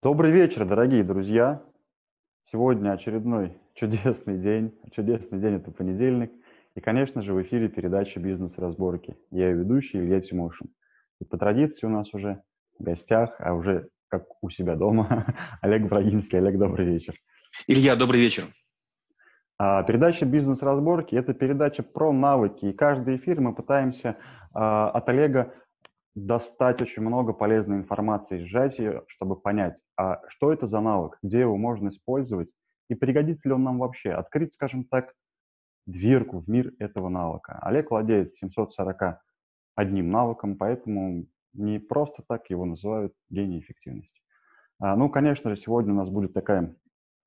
Добрый вечер, дорогие друзья! Сегодня очередной чудесный день. Чудесный день– это понедельник. И, конечно же, в эфире передача «Бизнес-разборки». Я ее ведущий Илья Тимошин. И по традиции у нас уже в гостях, а уже как у себя дома, Олег Брагинский. Олег, добрый вечер. Илья, добрый вечер. А, передача «Бизнес-разборки» – это передача про навыки. И каждый эфир мы пытаемся а, от Олега достать очень много полезной информации, сжать ее, чтобы понять, а что это за навык, где его можно использовать и пригодится ли он нам вообще. Открыть, скажем так, дверку в мир этого навыка. Олег владеет 741 навыком, поэтому не просто так его называют гений эффективности. А, ну, конечно же, сегодня у нас будет такая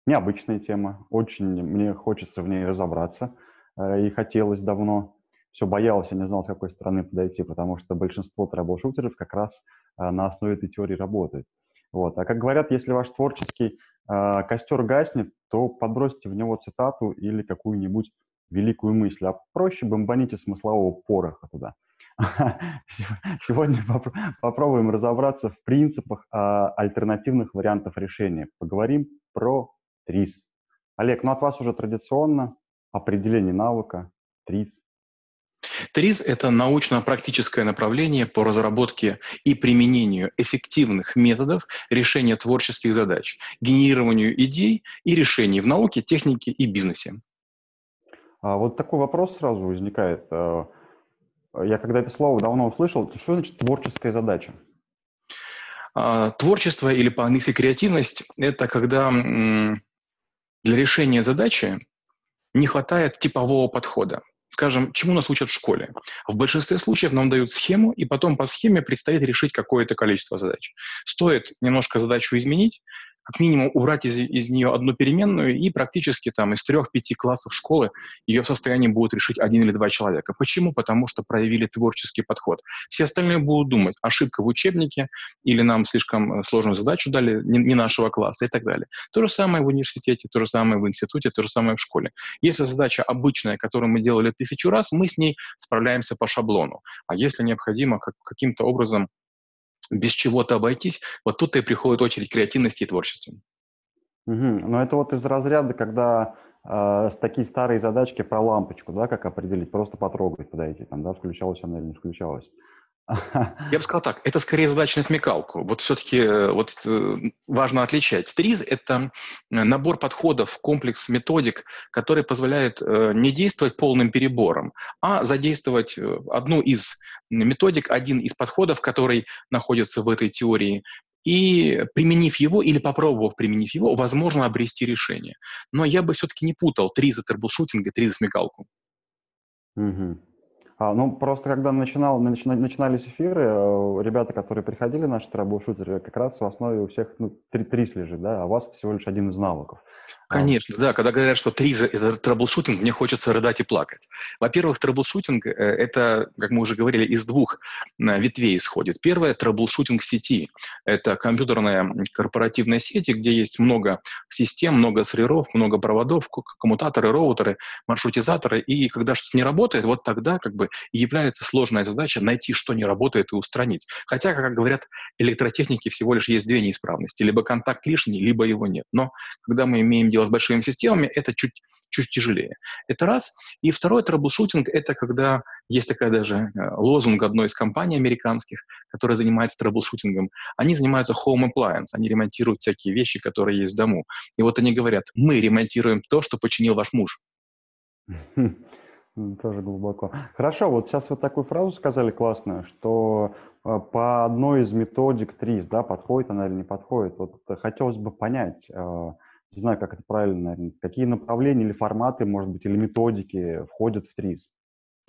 необычная тема. Очень мне хочется в ней разобраться, э, и хотелось давно все боялся, не знал, с какой стороны подойти, потому что большинство трабл-шутеров как раз а, на основе этой теории работает. Вот. А как говорят, если ваш творческий а, костер гаснет, то подбросьте в него цитату или какую-нибудь великую мысль, а проще бомбаните смыслового пороха туда. Сегодня попробуем разобраться в принципах а, альтернативных вариантов решения. Поговорим про ТРИС. Олег, ну от вас уже традиционно определение навыка ТРИС. ТРИЗ – это научно-практическое направление по разработке и применению эффективных методов решения творческих задач, генерированию идей и решений в науке, технике и бизнесе. А вот такой вопрос сразу возникает. Э, я когда это слово давно услышал, что значит творческая задача? А, творчество или по-английски креативность – это когда для решения задачи не хватает типового подхода скажем, чему нас учат в школе. В большинстве случаев нам дают схему, и потом по схеме предстоит решить какое-то количество задач. Стоит немножко задачу изменить, как минимум убрать из, из нее одну переменную, и практически там из трех-пяти классов школы ее в состоянии будут решить один или два человека. Почему? Потому что проявили творческий подход. Все остальные будут думать, ошибка в учебнике, или нам слишком э, сложную задачу дали, не, не нашего класса и так далее. То же самое в университете, то же самое в институте, то же самое в школе. Если задача обычная, которую мы делали тысячу раз, мы с ней справляемся по шаблону. А если необходимо как, каким-то образом без чего-то обойтись, вот тут и приходит очередь креативности и творчества. Угу. Но это вот из разряда, когда э, такие старые задачки про лампочку, да, как определить, просто потрогать, подойти, там, да, включалась она или не включалась. Я бы сказал так, это скорее задача на смекалку. Вот все-таки э, вот, э, важно отличать. ТРИЗ – это э, набор подходов, комплекс методик, который позволяет не действовать полным перебором, а задействовать одну из методик, один из подходов, который находится в этой теории, и применив его или попробовав применив его, возможно обрести решение. Но я бы все-таки не путал ТРИЗ за трэблшутинг и ТРИЗ за смекалку. Угу. А, ну, просто когда начинал, начина, начинались эфиры, э, ребята, которые приходили, наши трэблшутеры, как раз в основе у всех ну, три, ТРИЗ лежит, да, а у вас всего лишь один из навыков. Конечно, да. Когда говорят, что ТРИЗ – это трэблшутинг, мне хочется рыдать и плакать. Во-первых, трэблшутинг – э, это, как мы уже говорили, из двух э, ветвей исходит. Первое – трэблшутинг сети. Это компьютерная корпоративная сеть, где есть много систем, много серверов, много проводов, коммутаторы, роутеры, маршрутизаторы. И когда что-то не работает, вот тогда как бы является сложная задача найти, что не работает, и устранить. Хотя, как говорят электротехники, всего лишь есть две неисправности. Либо контакт лишний, либо его нет. Но когда мы имеем дело с большими системами, это чуть, чуть тяжелее. Это раз. И второй трэблшутинг – это когда есть такая даже э, лозунг одной из компаний американских, которая занимается трэблшутингом. Они занимаются home appliance, они ремонтируют всякие вещи, которые есть в дому. И вот они говорят, мы ремонтируем то, что починил ваш муж. Тоже глубоко. Хорошо, вот сейчас вы такую фразу сказали классную, что э, по одной из методик ТРИЗ, да, подходит она или не подходит. Вот хотелось бы понять, э, не знаю, как это правильно, наверное, какие направления или форматы, может быть, или методики входят в ТРИС?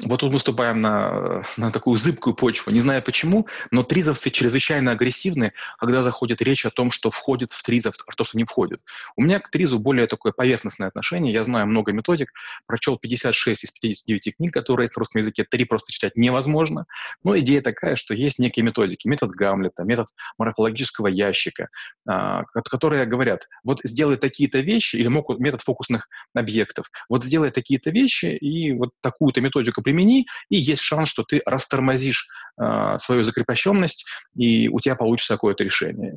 Вот тут мы ступаем на, на такую зыбкую почву. Не знаю почему, но тризовцы чрезвычайно агрессивны, когда заходит речь о том, что входит в тризов, а то, что не входит. У меня к тризу более такое поверхностное отношение. Я знаю много методик, прочел 56 из 59 книг, которые в русском языке. Три просто читать невозможно. Но идея такая, что есть некие методики. Метод Гамлета, метод морфологического ящика, а, которые говорят, вот сделай такие-то вещи, или метод фокусных объектов. Вот сделай такие-то вещи, и вот такую-то методику примени, и есть шанс, что ты растормозишь э, свою закрепощенность, и у тебя получится какое-то решение.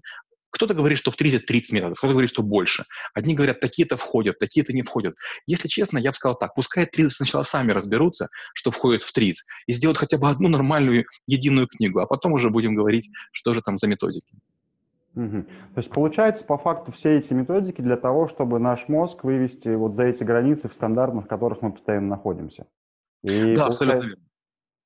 Кто-то говорит, что в тризе 30 методов, кто-то говорит, что больше. Одни говорят, такие-то входят, такие-то не входят. Если честно, я бы сказал так, пускай тризы сначала сами разберутся, что входит в триз, и сделают хотя бы одну нормальную единую книгу, а потом уже будем говорить, что же там за методики. Угу. То есть получается, по факту, все эти методики для того, чтобы наш мозг вывести вот за эти границы в стандартах, в которых мы постоянно находимся. И да, абсолютно верно.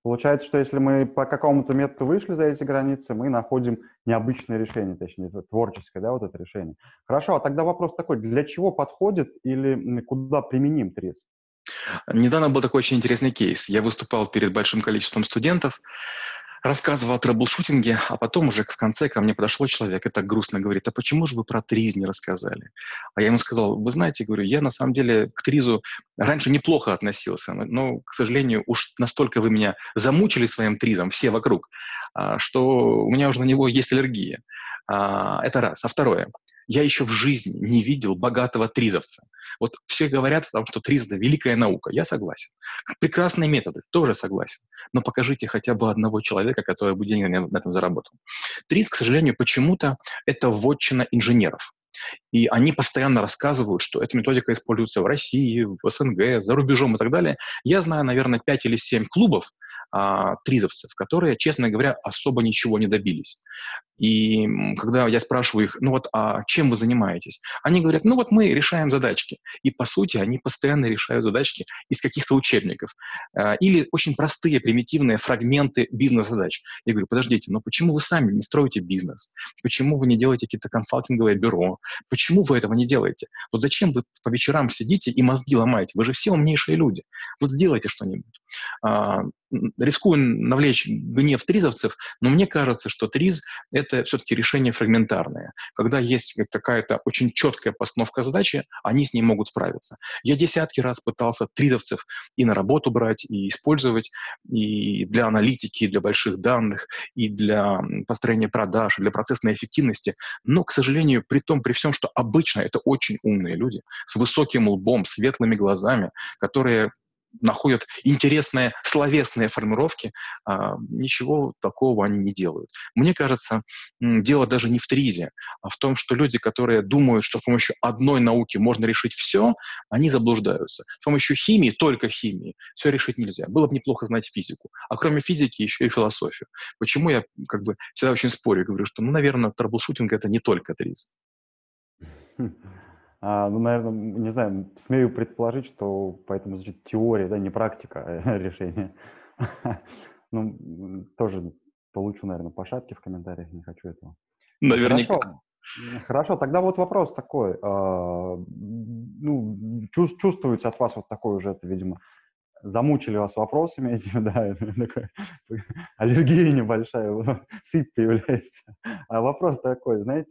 Получается, что если мы по какому-то методу вышли за эти границы, мы находим необычное решение, точнее, творческое, да, вот это решение. Хорошо, а тогда вопрос такой, для чего подходит или куда применим ТРИС? Недавно был такой очень интересный кейс. Я выступал перед большим количеством студентов, рассказывал о трэблшутинге, а потом уже в конце ко мне подошел человек и так грустно говорит, а почему же вы про триз не рассказали? А я ему сказал, вы знаете, говорю, я на самом деле к тризу раньше неплохо относился, но, к сожалению, уж настолько вы меня замучили своим тризом, все вокруг, а, что у меня уже на него есть аллергия. А, это раз. А второе, я еще в жизни не видел богатого тризовца. Вот все говорят о том, что триз – это великая наука. Я согласен. Прекрасные методы, тоже согласен. Но покажите хотя бы одного человека, который бы деньги на этом заработал. Триз, к сожалению, почему-то это вотчина инженеров. И они постоянно рассказывают, что эта методика используется в России, в СНГ, за рубежом и так далее. Я знаю, наверное, 5 или 7 клубов, а, тризовцев, которые, честно говоря, особо ничего не добились. И когда я спрашиваю их, ну вот, а чем вы занимаетесь? Они говорят, ну вот мы решаем задачки. И, по сути, они постоянно решают задачки из каких-то учебников. А, или очень простые, примитивные фрагменты бизнес-задач. Я говорю, подождите, но почему вы сами не строите бизнес? Почему вы не делаете какие-то консалтинговые бюро? Почему вы этого не делаете? Вот зачем вы по вечерам сидите и мозги ломаете? Вы же все умнейшие люди. Вот сделайте что-нибудь. А, рискую навлечь гнев тризовцев, но мне кажется, что триз — это все-таки решение фрагментарное. Когда есть какая-то очень четкая постановка задачи, они с ней могут справиться. Я десятки раз пытался тризовцев и на работу брать, и использовать, и для аналитики, и для больших данных, и для построения продаж, и для процессной эффективности. Но, к сожалению, при том, при всем, что обычно это очень умные люди с высоким лбом, светлыми глазами, которые находят интересные словесные формировки, а, ничего такого они не делают. Мне кажется, дело даже не в тризе, а в том, что люди, которые думают, что с помощью одной науки можно решить все, они заблуждаются. С помощью химии, только химии, все решить нельзя. Было бы неплохо знать физику. А кроме физики еще и философию. Почему я как бы всегда очень спорю, говорю, что, ну, наверное, трэблшутинг — это не только триз. А, ну, наверное, не знаю, смею предположить, что поэтому звучит теория, да, не практика а решения. Ну, тоже получу, наверное, по шапке в комментариях, не хочу этого. Наверняка. Хорошо, Хорошо тогда вот вопрос такой. А, ну, чувствуется от вас вот такой уже, это, видимо, замучили вас вопросами этими, да, аллергия небольшая, сыпь появляется. А вопрос такой, знаете,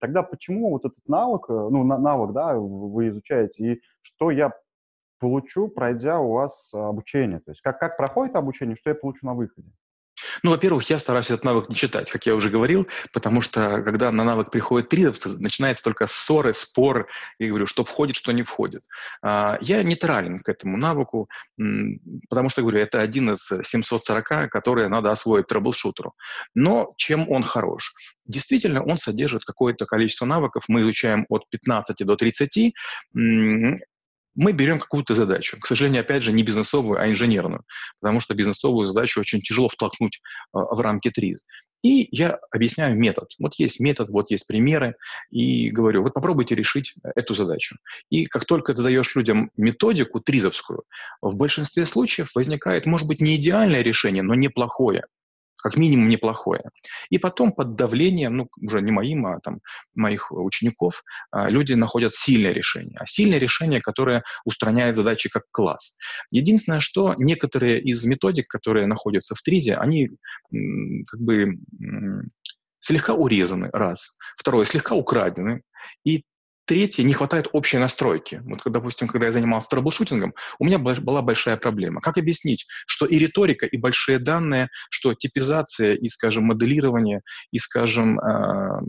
тогда почему вот этот навык, э, ну, навык, да, вы изучаете, и что я получу, пройдя у вас обучение? То есть как, как проходит обучение, что я получу на выходе? Ну, во-первых, я стараюсь этот навык не читать, как я уже говорил, потому что когда на навык приходят тризовцы, начинается только ссоры, спор, и говорю, что входит, что не входит. А, я нейтрален к этому навыку, потому что, говорю, это один из 740, которые надо освоить трэблшутеру. Но чем он хорош? Действительно, он содержит какое-то количество навыков, мы изучаем от 15 до 30, мы берем какую-то задачу. К сожалению, опять же, не бизнесовую, а инженерную, потому что бизнесовую задачу очень тяжело втолкнуть э, в рамки ТРИЗ. И я объясняю метод. Вот есть метод, вот есть примеры, и говорю, вот попробуйте решить эту задачу. И как только ты даешь людям методику тризовскую, в большинстве случаев возникает, может быть, не идеальное решение, но неплохое как минимум неплохое. И потом под давлением, ну, уже не моим, а там моих учеников, а, люди находят сильное решение. А сильное решение, которое устраняет задачи как класс. Единственное, что некоторые из методик, которые находятся в ТРИЗе, они как бы слегка урезаны, раз. Второе, слегка украдены. И Третье, не хватает общей настройки. Вот, допустим, когда я занимался трэблшутингом, у меня была большая проблема. Как объяснить, что и риторика, и большие данные, что типизация и, скажем, моделирование, и, скажем, э,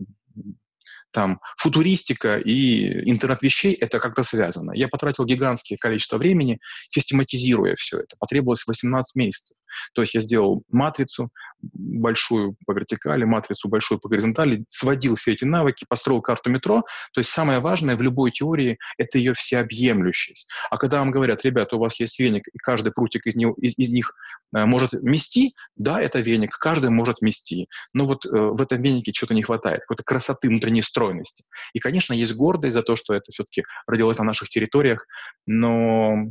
там, футуристика и интернет вещей — это как-то связано. Я потратил гигантское количество времени, систематизируя все это. Потребовалось 18 месяцев. То есть я сделал матрицу большую по вертикали, матрицу большую по горизонтали, сводил все эти навыки, построил карту метро. То есть самое важное в любой теории — это ее всеобъемлющесть. А когда вам говорят, ребята, у вас есть веник, и каждый прутик из, него, из, из них э, может мести, да, это веник, каждый может мести. Но вот э, в этом венике что-то не хватает, какой-то красоты, внутренней стройности. И, конечно, есть гордость за то, что это все-таки родилось на наших территориях, но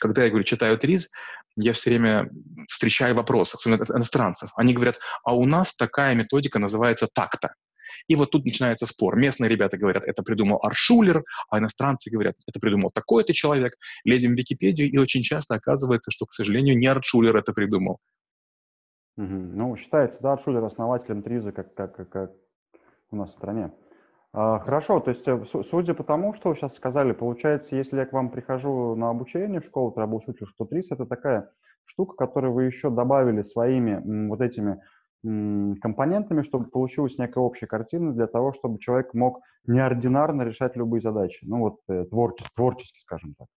когда я говорю, читаю ТРИЗ, я все время встречаю вопросы, особенно от иностранцев. Они говорят, а у нас такая методика называется так-то. И вот тут начинается спор. Местные ребята говорят, это придумал Аршулер, а иностранцы говорят, это придумал такой-то человек. Лезем в Википедию, и очень часто оказывается, что, к сожалению, не Аршулер это придумал. Угу. Ну, считается, да, Аршулер основателем ТРИЗа, как, как, как у нас в стране. А, хорошо, то есть, э, судя по тому, что вы сейчас сказали, получается, если я к вам прихожу на обучение в школу что ТРИС — это такая штука, которую вы еще добавили своими вот этими компонентами, чтобы получилась некая общая картина для того, чтобы человек мог неординарно решать любые задачи. Ну вот э, творчески, творчески, скажем так.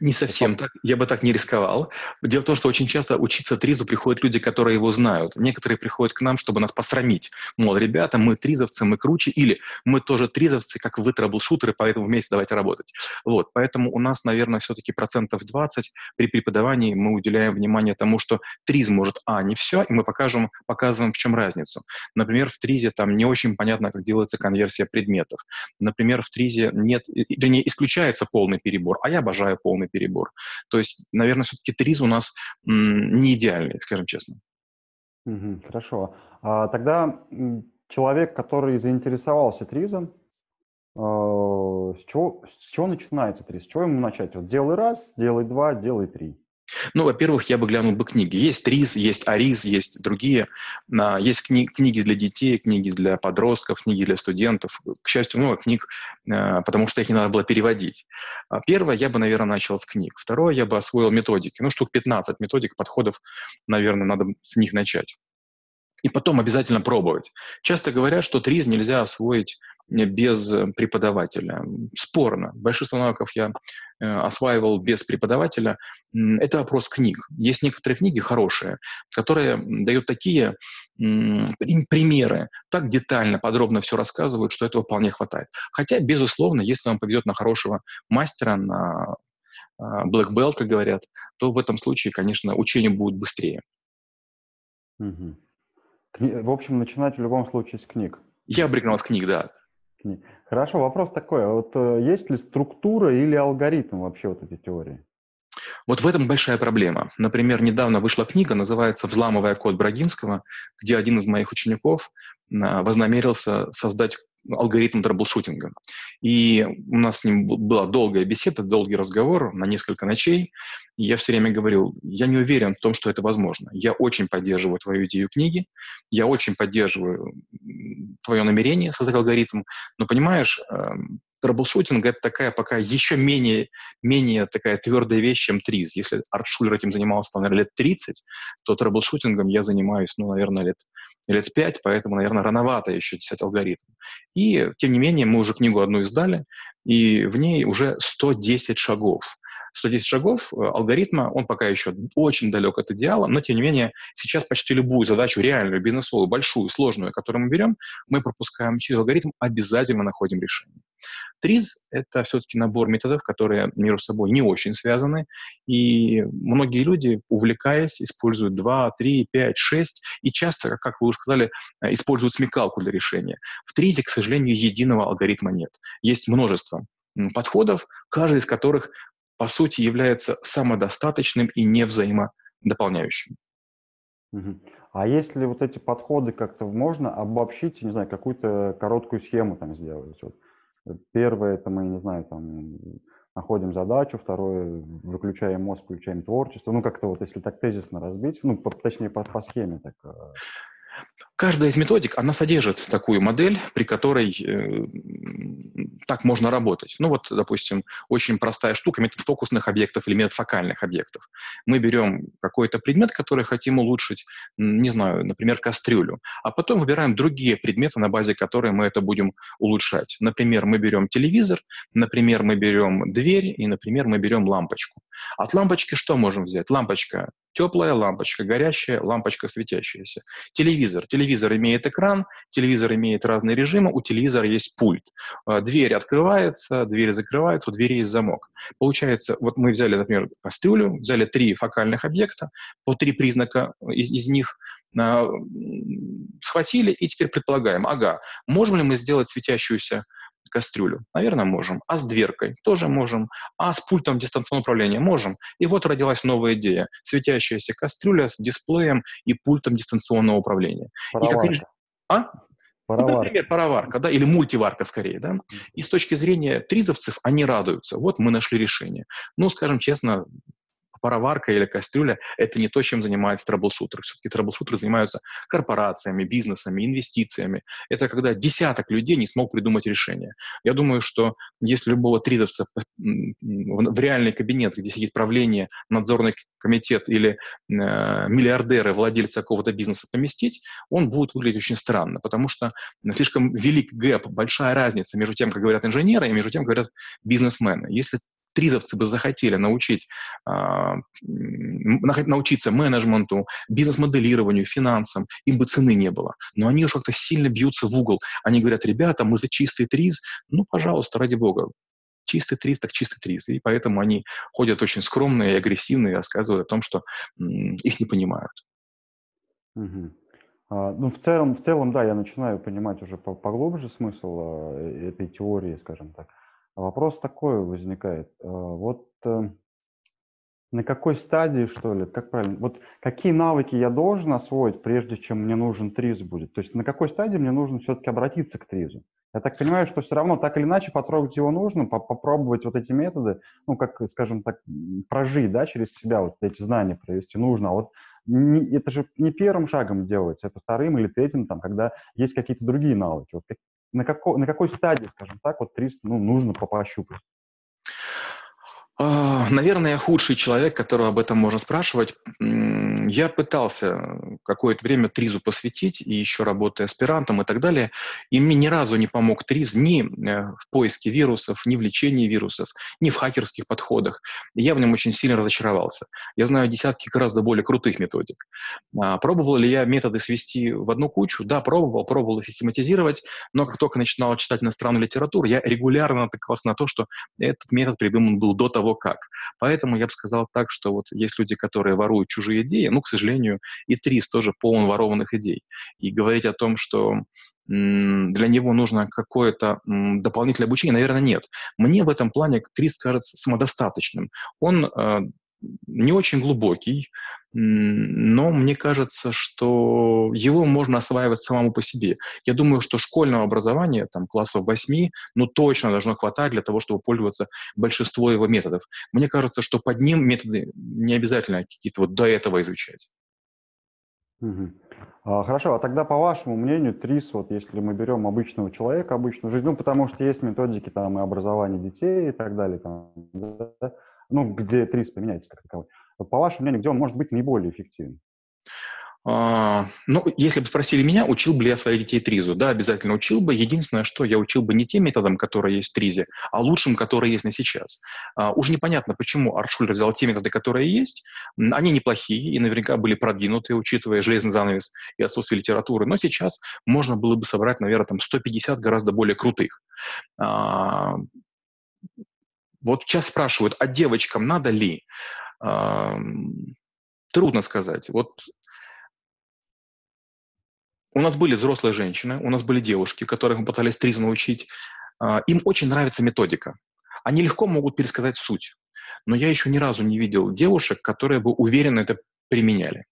Не совсем так, я бы так не рисковал. Дело в том, что очень часто учиться тризу приходят люди, которые его знают. Некоторые приходят к нам, чтобы нас посрамить. Мол, ребята, мы тризовцы, мы круче, или мы тоже тризовцы, как вы трэблшутеры, поэтому вместе давайте работать. Вот, поэтому у нас, наверное, все-таки процентов 20 при преподавании мы уделяем внимание тому, что триз может, а, не все, и мы покажем, показываем, в чем разница. Например, в тризе там не очень понятно, как делается конверсия предметов. Например, в тризе нет, вернее, исключается полный перебор, а я обожаю полный перебор. То есть, наверное, все-таки ТРИЗ у нас не идеальный, скажем честно. Хорошо. А, тогда человек, который заинтересовался ТРИЗом, э, с чего, с чего начинается ТРИЗ? С чего ему начать? Вот делай раз, делай два, делай три. Ну, во-первых, я бы глянул бы книги. Есть РИЗ, есть АРИЗ, есть другие. Есть кни- книги для детей, книги для подростков, книги для студентов. К счастью, много книг, э, потому что их не надо было переводить. А первое, я бы, наверное, начал с книг. Второе, я бы освоил методики. Ну, штук 15 методик, подходов, наверное, надо с них начать. И потом обязательно пробовать. Часто говорят, что ТРИЗ нельзя освоить без э, преподавателя. Спорно. Большинство навыков я э, осваивал без преподавателя. Это вопрос книг. Есть некоторые книги хорошие, которые дают такие примеры, так детально, подробно все рассказывают, что этого вполне хватает. Хотя, безусловно, если вам повезет на хорошего мастера, на а, black belt, как говорят, то в этом случае, конечно, учение будет быстрее. Угу. В общем, начинать в любом случае с книг. Я рекомендовал с книг, да. Хорошо, вопрос такой. А вот э, есть ли структура или алгоритм вообще вот этой теории? Вот в этом большая проблема. Например, недавно вышла книга, называется «Взламывая код Брагинского», где один из моих учеников а, вознамерился создать алгоритм трэблшутинга. И у нас с ним была долгая беседа, долгий разговор на несколько ночей. И я все время говорил, я не уверен в том, что это возможно. Я очень поддерживаю твою идею книги, я очень поддерживаю твое намерение создать алгоритм, но понимаешь, эм, трэблшутинг — это такая пока еще менее, менее такая твердая вещь, чем триз. Если Альтшуллер этим занимался, наверное, лет 30, то трэблшутингом я занимаюсь, ну, наверное, лет, лет 5, поэтому, наверное, рановато еще писать алгоритм. И, тем не менее, мы уже книгу одну издали, и в ней уже 110 шагов. 110 шагов э, алгоритма, он пока еще очень далек от идеала, но тем не менее сейчас почти любую задачу, реальную, бизнесовую, большую, сложную, которую мы берем, мы пропускаем через алгоритм, обязательно находим решение. ТРИЗ — это все-таки набор методов, которые между собой не очень связаны, и многие люди, увлекаясь, используют 2, 3, 5, 6, и часто, как вы уже сказали, э, используют смекалку для решения. В ТРИЗе, к сожалению, единого алгоритма нет. Есть множество подходов, каждый из которых по сути, является самодостаточным и невзаимодополняющим. А если вот эти подходы как-то можно обобщить, не знаю, какую-то короткую схему там сделать? Вот первое, это мы, не знаю, там находим задачу, второе, выключаем мозг, включаем творчество. Ну, как-то вот, если так тезисно разбить, ну, по, точнее, по, по схеме так. Каждая из методик, она содержит такую модель, при которой э, так можно работать. Ну вот, допустим, очень простая штука, метод фокусных объектов или метод фокальных объектов. Мы берем какой-то предмет, который хотим улучшить, не знаю, например, кастрюлю, а потом выбираем другие предметы, на базе которых мы это будем улучшать. Например, мы берем телевизор, например, мы берем дверь и, например, мы берем лампочку. От лампочки что можем взять? Лампочка теплая лампочка, горящая лампочка светящаяся. Телевизор. Телевизор имеет экран, телевизор имеет разные режимы, у телевизора есть пульт. А, дверь открывается, дверь закрывается, у двери есть замок. Получается, вот мы взяли, например, кастрюлю, взяли три фокальных объекта, по три признака из, из них а, схватили и теперь предполагаем, ага, можем ли мы сделать светящуюся кастрюлю? Наверное, можем. А с дверкой? Тоже можем. А с пультом дистанционного управления? Можем. И вот родилась новая идея. Светящаяся кастрюля с дисплеем и пультом дистанционного управления. Пароварка. И как... А? Пароварка. Ну, например, пароварка, да, или мультиварка скорее, да. И с точки зрения тризовцев они радуются. Вот мы нашли решение. Ну, скажем честно, пароварка или кастрюля — это не то, чем занимается трэблшутер. Все-таки трэблшутеры занимаются корпорациями, бизнесами, инвестициями. Это когда десяток людей не смог придумать решение. Я думаю, что если любого тризовца в реальный кабинет, где сидит правление, надзорный комитет или э, миллиардеры, владельцы какого-то бизнеса поместить, он будет выглядеть очень странно, потому что слишком велик гэп, большая разница между тем, как говорят инженеры, и между тем, как говорят бизнесмены. Если тридовцы бы захотели научить, э, научиться менеджменту, бизнес-моделированию, финансам, им бы цены не было. Но они уже как-то сильно бьются в угол. Они говорят, ребята, мы за чистый триз, ну, пожалуйста, ради бога, чистый триз, так чистый триз. И поэтому они ходят очень скромные и агрессивные, рассказывают о том, что их не понимают. Угу. А, ну, в целом, в целом, да, я начинаю понимать уже поглубже смысл а, этой теории, скажем так. Вопрос такой возникает. Э, вот э, на какой стадии, что ли, как правильно, вот какие навыки я должен освоить, прежде чем мне нужен ТРИЗ будет? То есть на какой стадии мне нужно все-таки обратиться к ТРИЗу? Я так понимаю, что все равно так или иначе потрогать его нужно, попробовать вот эти методы, ну, как, скажем так, прожить, да, через себя вот эти знания провести нужно. А вот не, это же не первым шагом делается, это вторым или третьим, там, когда есть какие-то другие навыки. Вот на, како, на какой стадии, скажем так, вот 300 ну, нужно пощупать? А, наверное, я худший человек, которого об этом можно спрашивать. Я пытался какое-то время Тризу посвятить, и еще работая аспирантом и так далее, и мне ни разу не помог Триз ни э, в поиске вирусов, ни в лечении вирусов, ни в хакерских подходах. Я в нем очень сильно разочаровался. Я знаю десятки гораздо более крутых методик. А, пробовал ли я методы свести в одну кучу? Да, пробовал, пробовал систематизировать, но как только начинал читать иностранную литературу, я регулярно натыкался на то, что этот метод придуман был до того, того как. Поэтому я бы сказал так, что вот есть люди, которые воруют чужие идеи, ну, к сожалению, и Трис тоже полон ворованных идей. И говорить о том, что для него нужно какое-то дополнительное обучение, наверное, нет. Мне в этом плане Трис кажется самодостаточным. Он э, не очень глубокий, но мне кажется, что его можно осваивать самому по себе. Я думаю, что школьного образования, там, классов 8, ну, точно должно хватать для того, чтобы пользоваться большинство его методов. Мне кажется, что под ним методы не обязательно какие-то вот до этого изучать. А, хорошо, а тогда по вашему мнению, ТРИС, вот если мы берем обычного человека, обычную жизнь, ну, потому что есть методики там и образования детей и так далее, там, да, ну, где ТРИС применяется как таковой. По вашему мнению, где он может быть наиболее эффективен? А, ну, если бы спросили меня, учил бы ли я своих детей ТРИЗу? Да, обязательно учил бы. Единственное, что я учил бы не тем методом, которые есть в ТРИЗе, а лучшим, которые есть на сейчас. А, уже непонятно, почему Артшулер взял те методы, которые есть. Они неплохие и наверняка были продвинуты, учитывая железный занавес и отсутствие литературы. Но сейчас можно было бы собрать, наверное, там 150 гораздо более крутых. А, вот сейчас спрашивают, а девочкам надо ли? Трудно сказать. Вот у нас были взрослые женщины, у нас были девушки, которых мы пытались тризм научить. А, им очень нравится методика. Они легко могут пересказать суть. Но я еще ни разу не видел девушек, которые бы уверенно это применяли.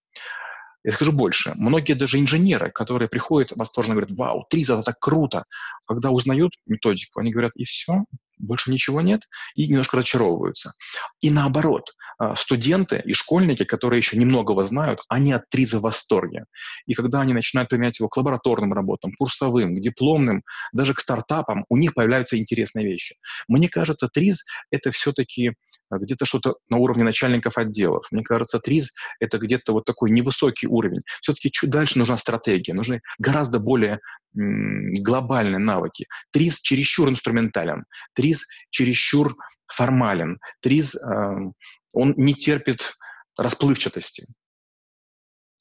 Я скажу больше. Многие даже инженеры, которые приходят восторженно говорят, вау, Триз, это так круто. Когда узнают методику, они говорят, и все, больше ничего нет, и немножко разочаровываются. И наоборот, а, студенты и школьники, которые еще немногого знают, они от ТРИЗа в восторге. И когда они начинают применять его к лабораторным работам, курсовым, к дипломным, даже к стартапам, у них появляются интересные вещи. Мне кажется, ТРИЗ — это все-таки где-то что-то на уровне начальников отделов. Мне кажется, ТРИЗ — это где-то вот такой невысокий уровень. Все-таки чуть дальше нужна стратегия, нужны гораздо более глобальные навыки. ТРИЗ чересчур инструментален, ТРИЗ чересчур формален, ТРИЗ, э, он не терпит расплывчатости.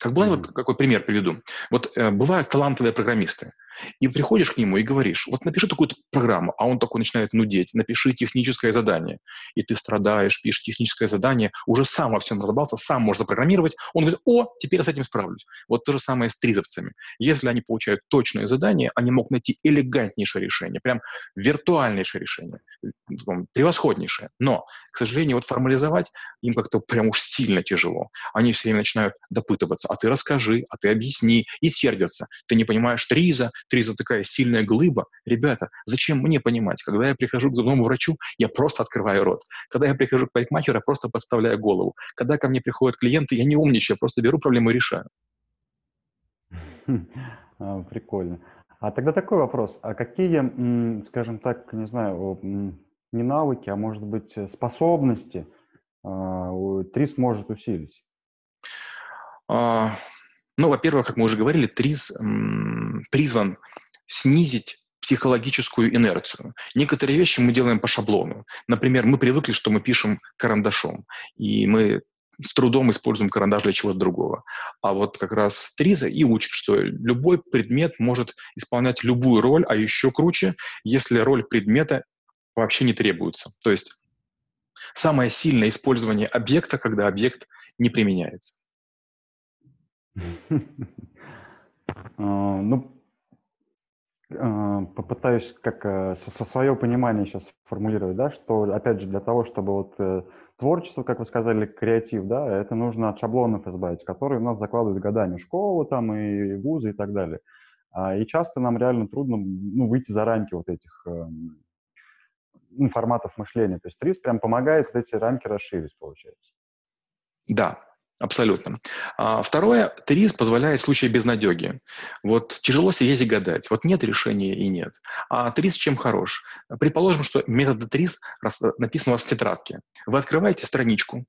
Как бы, mm-hmm. вот какой пример приведу. Вот э, бывают талантливые программисты. И приходишь к нему и говоришь, вот напиши такую-то программу, а он такой начинает нудеть, напиши техническое задание. И ты страдаешь, пишешь техническое задание, уже сам во всем разобрался, сам можешь запрограммировать. Он говорит, о, теперь я с этим справлюсь. Вот то же самое с тризовцами. Если они получают точное задание, они могут найти элегантнейшее решение, прям виртуальнейшее решение, превосходнейшее. Но, к сожалению, вот формализовать им как-то прям уж сильно тяжело. Они все время начинают допытываться, а ты расскажи, а ты объясни, и сердятся. Ты не понимаешь триза, Триза такая сильная глыба. Ребята, зачем мне понимать? Когда я прихожу к зубному врачу, я просто открываю рот. Когда я прихожу к парикмахеру, я просто подставляю голову. Когда ко мне приходят клиенты, я не умничаю, просто беру проблему и решаю. А, прикольно. А тогда такой вопрос. А какие, скажем так, не знаю, не навыки, а может быть способности а, ТРИС может усилить? А, ну, во-первых, как мы уже говорили, ТРИЗ призван снизить психологическую инерцию. Некоторые вещи мы делаем по шаблону. Например, мы привыкли, что мы пишем карандашом, и мы с трудом используем карандаш для чего-то другого. А вот как раз Триза и учит, что любой предмет может исполнять любую роль, а еще круче, если роль предмета вообще не требуется. То есть самое сильное использование объекта, когда объект не применяется. А, ну, а, попытаюсь как э, свое понимание сейчас формулировать, да, что, опять же, для того, чтобы вот э, творчество, как вы сказали, креатив, да, это нужно от шаблонов избавить, которые у нас закладывают годами школы там и вузы и так далее. А, и часто нам реально трудно ну, выйти за рамки вот этих ну, форматов мышления. То есть ТРИС прям помогает эти рамки расширить, получается. Да, Абсолютно. А второе, ТРИЗ позволяет в случае безнадеги. Вот тяжело сидеть и гадать. Вот нет решения и нет. А ТРИЗ чем хорош? Предположим, что метод ТРИЗ написан у вас в тетрадке. Вы открываете страничку,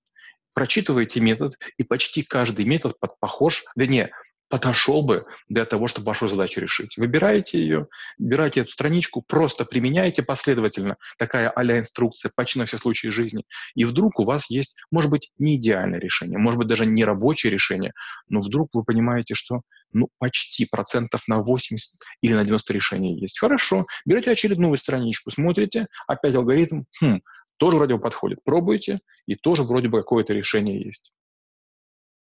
прочитываете метод, и почти каждый метод похож, вернее, подошел бы для того, чтобы вашу задачу решить. Выбираете ее, выбираете эту страничку, просто применяете последовательно, такая а инструкция почти на все случаи жизни, и вдруг у вас есть, может быть, не идеальное решение, может быть, даже не рабочее решение, но вдруг вы понимаете, что ну, почти процентов на 80 или на 90 решений есть. Хорошо, берете очередную страничку, смотрите, опять алгоритм, хм, тоже вроде бы подходит. Пробуйте, и тоже вроде бы какое-то решение есть.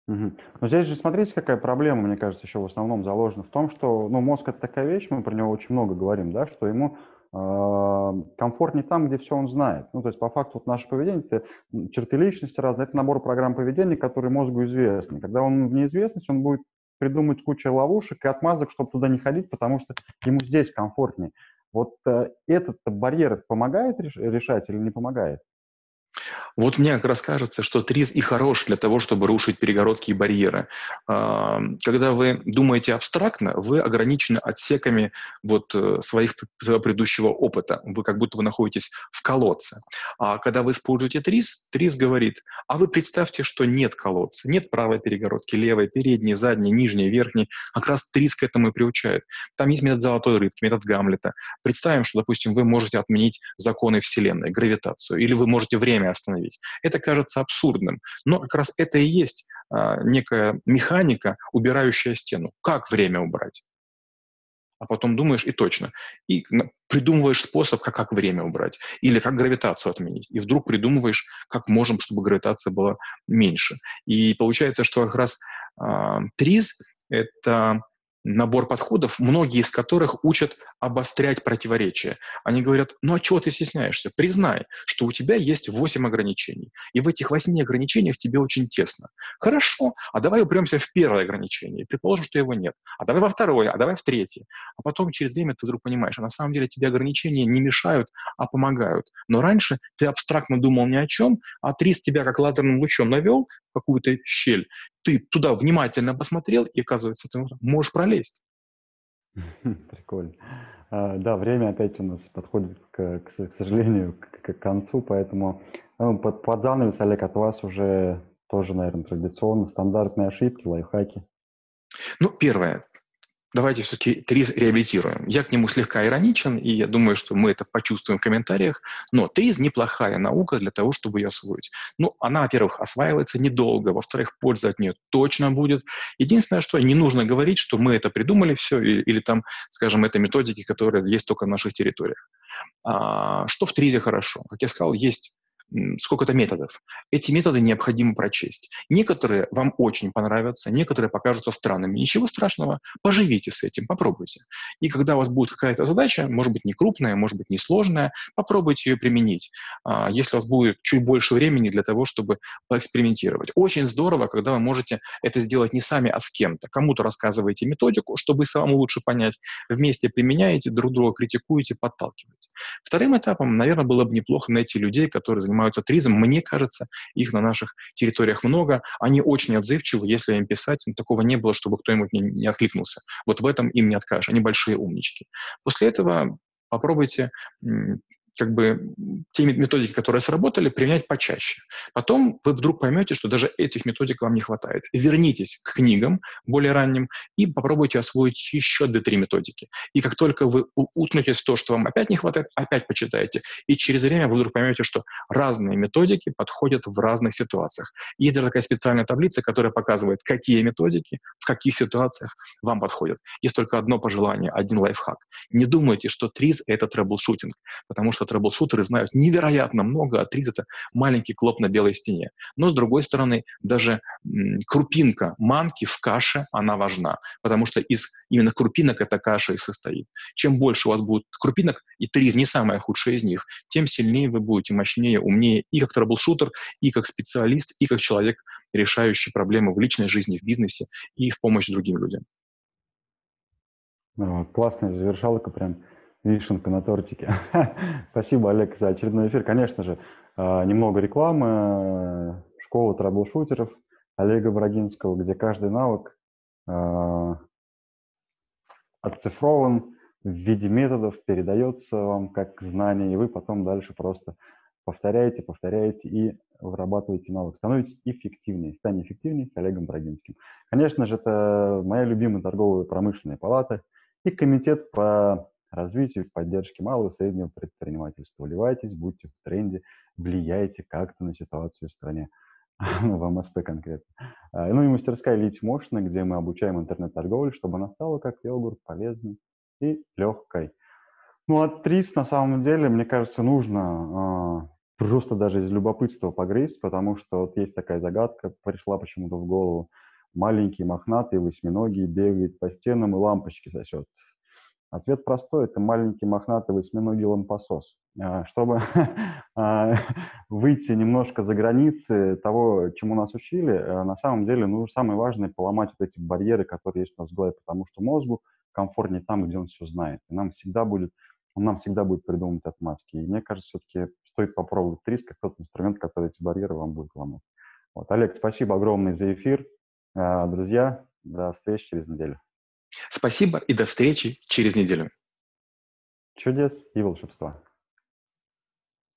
Угу. Но здесь же смотрите, какая проблема, мне кажется, еще в основном заложена в том, что ну, мозг это такая вещь, мы про него очень много говорим, да, что ему комфортнее там, где все он знает. Ну, то есть, по факту, вот наше поведение, это черты личности разные, это набор программ поведения, которые мозгу известны. Когда он в неизвестности, он будет придумать кучу ловушек и отмазок, чтобы туда не ходить, потому что ему здесь комфортнее. Вот э, этот барьер помогает решать или не помогает? Вот мне как раз кажется, что ТРИЗ и хорош для того, чтобы рушить перегородки и барьеры. Когда вы думаете абстрактно, вы ограничены отсеками вот э, своих предыдущего опыта. Вы как будто бы находитесь в колодце. А когда вы используете ТРИЗ, ТРИЗ говорит, а вы представьте, что нет колодца, нет правой перегородки, левой, передней, задней, нижней, верхней. Как раз ТРИЗ к этому и приучает. Там есть метод золотой рыбки, метод Гамлета. Представим, что, допустим, вы можете отменить законы Вселенной, гравитацию, или вы можете время остановить. Это кажется абсурдным, но как раз это и есть а, некая механика, убирающая стену. Как время убрать? а потом думаешь, и точно. И придумываешь способ, как, как время убрать. Или как гравитацию отменить. И вдруг придумываешь, как можем, чтобы гравитация была меньше. И получается, что как раз э, ТРИЗ — это набор подходов, многие из которых учат обострять противоречия. Они говорят, ну а чего ты стесняешься? Признай, что у тебя есть 8 ограничений, и в этих 8 ограничениях тебе очень тесно. Хорошо, а давай упремся в первое ограничение, предположим, что его нет. А давай во второе, а давай в третье. А потом через время ты вдруг понимаешь, а на самом деле тебе ограничения не мешают, а помогают. Но раньше ты абстрактно думал ни о чем, а Трис тебя как лазерным лучом навел какую-то щель, ты туда внимательно посмотрел, и, оказывается, ты можешь пролезть. Прикольно. А, да, время опять у нас подходит, к, к, к сожалению, к, к концу, поэтому ну, под, под занавес, Олег, от вас уже тоже, наверное, традиционно стандартные ошибки, лайфхаки. Ну, первое давайте все-таки ТРИЗ реабилитируем. Я к нему слегка ироничен, и я думаю, что мы это почувствуем в комментариях, но ТРИЗ неплохая наука для того, чтобы ее освоить. Ну, она, во-первых, осваивается недолго, во-вторых, польза от нее точно будет. Единственное, что не нужно говорить, что мы это придумали все, или, или там, скажем, это методики, которые есть только в наших территориях. А, что в ТРИЗе хорошо? Как я сказал, есть сколько-то методов. Эти методы необходимо прочесть. Некоторые вам очень понравятся, некоторые покажутся странными. Ничего страшного, поживите с этим, попробуйте. И когда у вас будет какая-то задача, может быть, не крупная, может быть, не сложная, попробуйте ее применить, а, если у вас будет чуть больше времени для того, чтобы поэкспериментировать. Очень здорово, когда вы можете это сделать не сами, а с кем-то. Кому-то рассказываете методику, чтобы самому лучше понять, вместе применяете, друг друга критикуете, подталкиваете. Вторым этапом, наверное, было бы неплохо найти людей, которые занимаются занимаются туризмом. Мне кажется, их на наших территориях много. Они очень отзывчивы, если им писать. Но такого не было, чтобы кто-нибудь не, не откликнулся. Вот в этом им не откажешь. Они большие умнички. После этого попробуйте как бы те методики, которые сработали, применять почаще. Потом вы вдруг поймете, что даже этих методик вам не хватает. Вернитесь к книгам более ранним и попробуйте освоить еще 2-3 методики. И как только вы уткнетесь в то, что вам опять не хватает, опять почитайте. И через время вы вдруг поймете, что разные методики подходят в разных ситуациях. Есть даже такая специальная таблица, которая показывает, какие методики в каких ситуациях вам подходят. Есть только одно пожелание, один лайфхак. Не думайте, что ТРИЗ — это трэблшутинг, потому что трэблшутеры знают невероятно много, а ТРИЗ — это маленький клоп на белой стене. Но, с другой стороны, даже крупинка манки в каше, она важна, потому что из именно крупинок эта каша и состоит. Чем больше у вас будет крупинок, и ТРИЗ не самая худшая из них, тем сильнее вы будете мощнее, умнее и как трэблшутер, и как специалист, и как человек, решающий проблемы в личной жизни, в бизнесе и в помощь другим людям. Классная завершалка прям вишенка на тортике. Спасибо, Олег, за очередной эфир. Конечно же, а, немного рекламы. Школа трэблшутеров Олега Брагинского, где каждый навык а, отцифрован в виде методов, передается вам как знание, и вы потом дальше просто повторяете, повторяете и вырабатываете навык. Становитесь эффективнее. Стань эффективнее с Олегом Брагинским. Конечно же, это моя любимая торговая промышленная палата и комитет по развитию и поддержке малого и среднего предпринимательства. Вливайтесь, будьте в тренде, влияйте как-то на ситуацию в стране, в МСП конкретно. А, ну и мастерская Лить Мощно, где мы обучаем интернет-торговле, чтобы она стала как йогурт полезной и легкой. Ну, а трис на самом деле, мне кажется, нужно а, просто даже из любопытства погрызть, потому что вот есть такая загадка, пришла почему-то в голову. Маленький, мохнатый, восьминогий бегает по стенам и лампочки сосет. Ответ простой – это маленький мохнатый восьминогий лампосос. А, чтобы а, выйти немножко за границы того, чему нас учили, э, на самом деле ну, самое важное – поломать вот эти барьеры, которые есть у нас в голове, потому что мозгу комфортнее там, где он все знает. И нам всегда будет, он нам всегда будет придумывать отмазки. И мне кажется, все-таки стоит попробовать трис как тот инструмент, который эти барьеры вам будет ломать. Вот. Олег, спасибо огромное за эфир. Друзья, до встречи через неделю. Спасибо и до встречи через неделю. Чудес и волшебства.